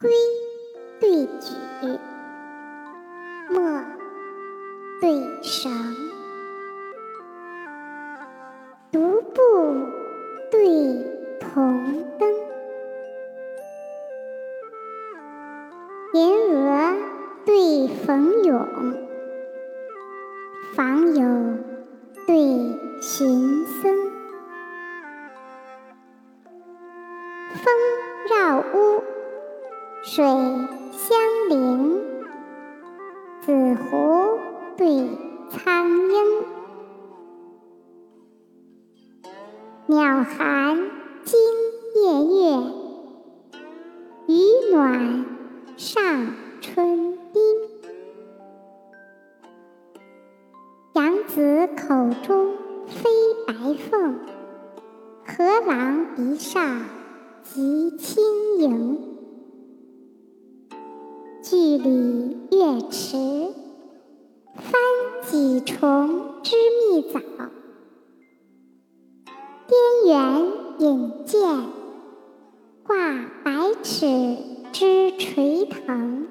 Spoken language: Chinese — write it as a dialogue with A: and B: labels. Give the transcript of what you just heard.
A: 规对举，莫对绳。独步对同灯。莲娥对冯咏。访友对寻僧。风绕屋。水相邻，紫湖对苍鹰。鸟寒惊夜月，鱼暖上春冰。杨子口中飞白凤，河郎鼻上集轻盈。距离月池，翻几重织蜜枣。边缘引箭，挂百尺之垂藤。